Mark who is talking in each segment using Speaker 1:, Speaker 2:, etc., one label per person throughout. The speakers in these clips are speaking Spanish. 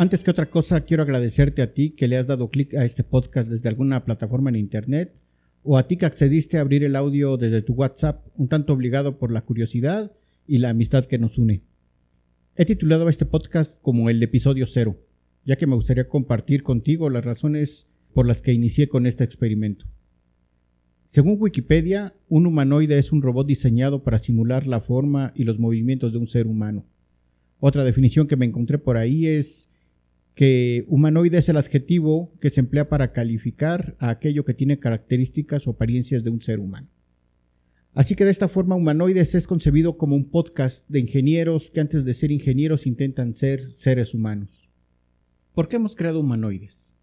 Speaker 1: Antes que otra cosa, quiero agradecerte a ti que le has dado clic a este podcast desde alguna plataforma en Internet o a ti que accediste a abrir el audio desde tu WhatsApp, un tanto obligado por la curiosidad y la amistad que nos une. He titulado este podcast como el episodio cero, ya que me gustaría compartir contigo las razones por las que inicié con este experimento. Según Wikipedia, un humanoide es un robot diseñado para simular la forma y los movimientos de un ser humano. Otra definición que me encontré por ahí es que humanoide es el adjetivo que se emplea para calificar a aquello que tiene características o apariencias de un ser humano. Así que de esta forma Humanoides es concebido como un podcast de ingenieros que antes de ser ingenieros intentan ser seres humanos. ¿Por qué hemos creado Humanoides?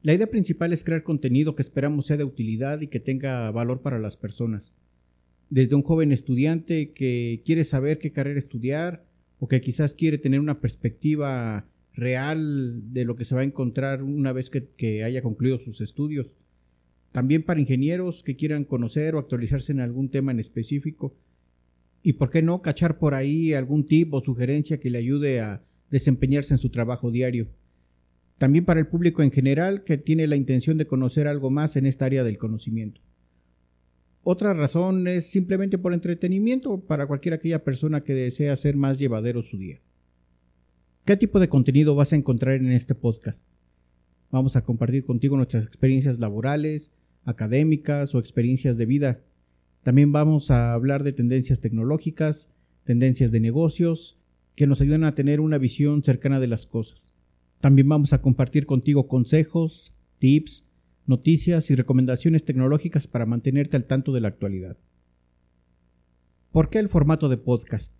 Speaker 1: La idea principal es crear contenido que esperamos sea de utilidad y que tenga valor para las personas. Desde un joven estudiante que quiere saber qué carrera estudiar o que quizás quiere tener una perspectiva real de lo que se va a encontrar una vez que, haya concluido sus estudios. También para ingenieros que quieran conocer o actualizarse en algún tema en específico. Y por qué no cachar por ahí algún tip o sugerencia que le ayude a desempeñarse en su trabajo diario. También para el público en general que tiene la intención de conocer algo más en esta área del conocimiento. Otra razón es simplemente por entretenimiento para cualquier aquella persona que desea hacer más llevadero su día. ¿Qué tipo de contenido vas a encontrar en este podcast? Vamos a compartir contigo nuestras experiencias laborales, académicas o experiencias de vida. También vamos a hablar de tendencias tecnológicas, tendencias de negocios, que nos ayudan a tener una visión cercana de las cosas. También vamos a compartir contigo consejos, tips, noticias y recomendaciones tecnológicas para mantenerte al tanto de la actualidad. ¿Por qué el formato de podcast?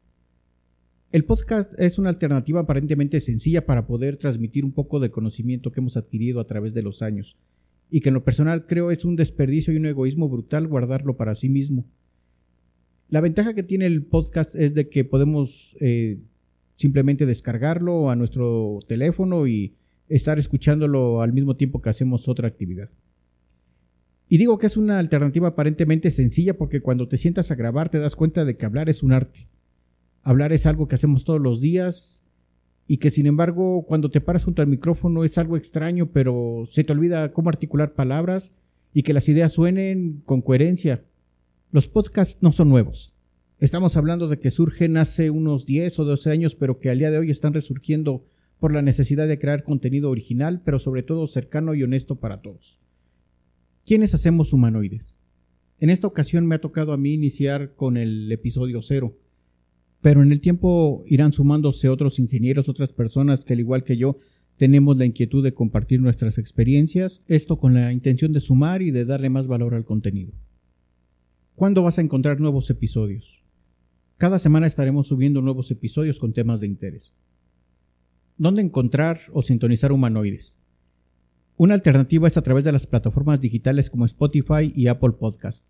Speaker 1: El podcast es una alternativa aparentemente sencilla para poder transmitir un poco de conocimiento que hemos adquirido a través de los años, y que en lo personal creo es un desperdicio y un egoísmo brutal guardarlo para sí mismo. La ventaja que tiene el podcast es de que podemos eh, simplemente descargarlo a nuestro teléfono y estar escuchándolo al mismo tiempo que hacemos otra actividad. Y digo que es una alternativa aparentemente sencilla porque cuando te sientas a grabar te das cuenta de que hablar es un arte Hablar es algo que hacemos todos los días y que sin embargo cuando te paras junto al micrófono es algo extraño, pero se te olvida cómo articular palabras y que las ideas suenen con coherencia. Los podcasts no son nuevos. Estamos hablando de que surgen hace unos 10 o 12 años, pero que al día de hoy están resurgiendo por la necesidad de crear contenido original, pero sobre todo cercano y honesto para todos. ¿Quiénes hacemos humanoides? En esta ocasión me ha tocado a mí iniciar con el episodio cero, pero en el tiempo irán sumándose otros ingenieros, otras personas que al igual que yo tenemos la inquietud de compartir nuestras experiencias, esto con la intención de sumar y de darle más valor al contenido. ¿Cuándo vas a encontrar nuevos episodios? Cada semana estaremos subiendo nuevos episodios con temas de interés. ¿Dónde encontrar o sintonizar humanoides? Una alternativa es a través de las plataformas digitales como Spotify y Apple Podcast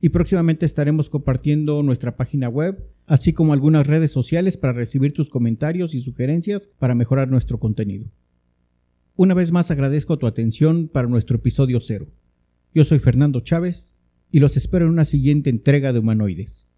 Speaker 1: y próximamente estaremos compartiendo nuestra página web, así como algunas redes sociales para recibir tus comentarios y sugerencias para mejorar nuestro contenido. Una vez más agradezco tu atención para nuestro episodio cero. Yo soy Fernando Chávez y los espero en una siguiente entrega de Humanoides.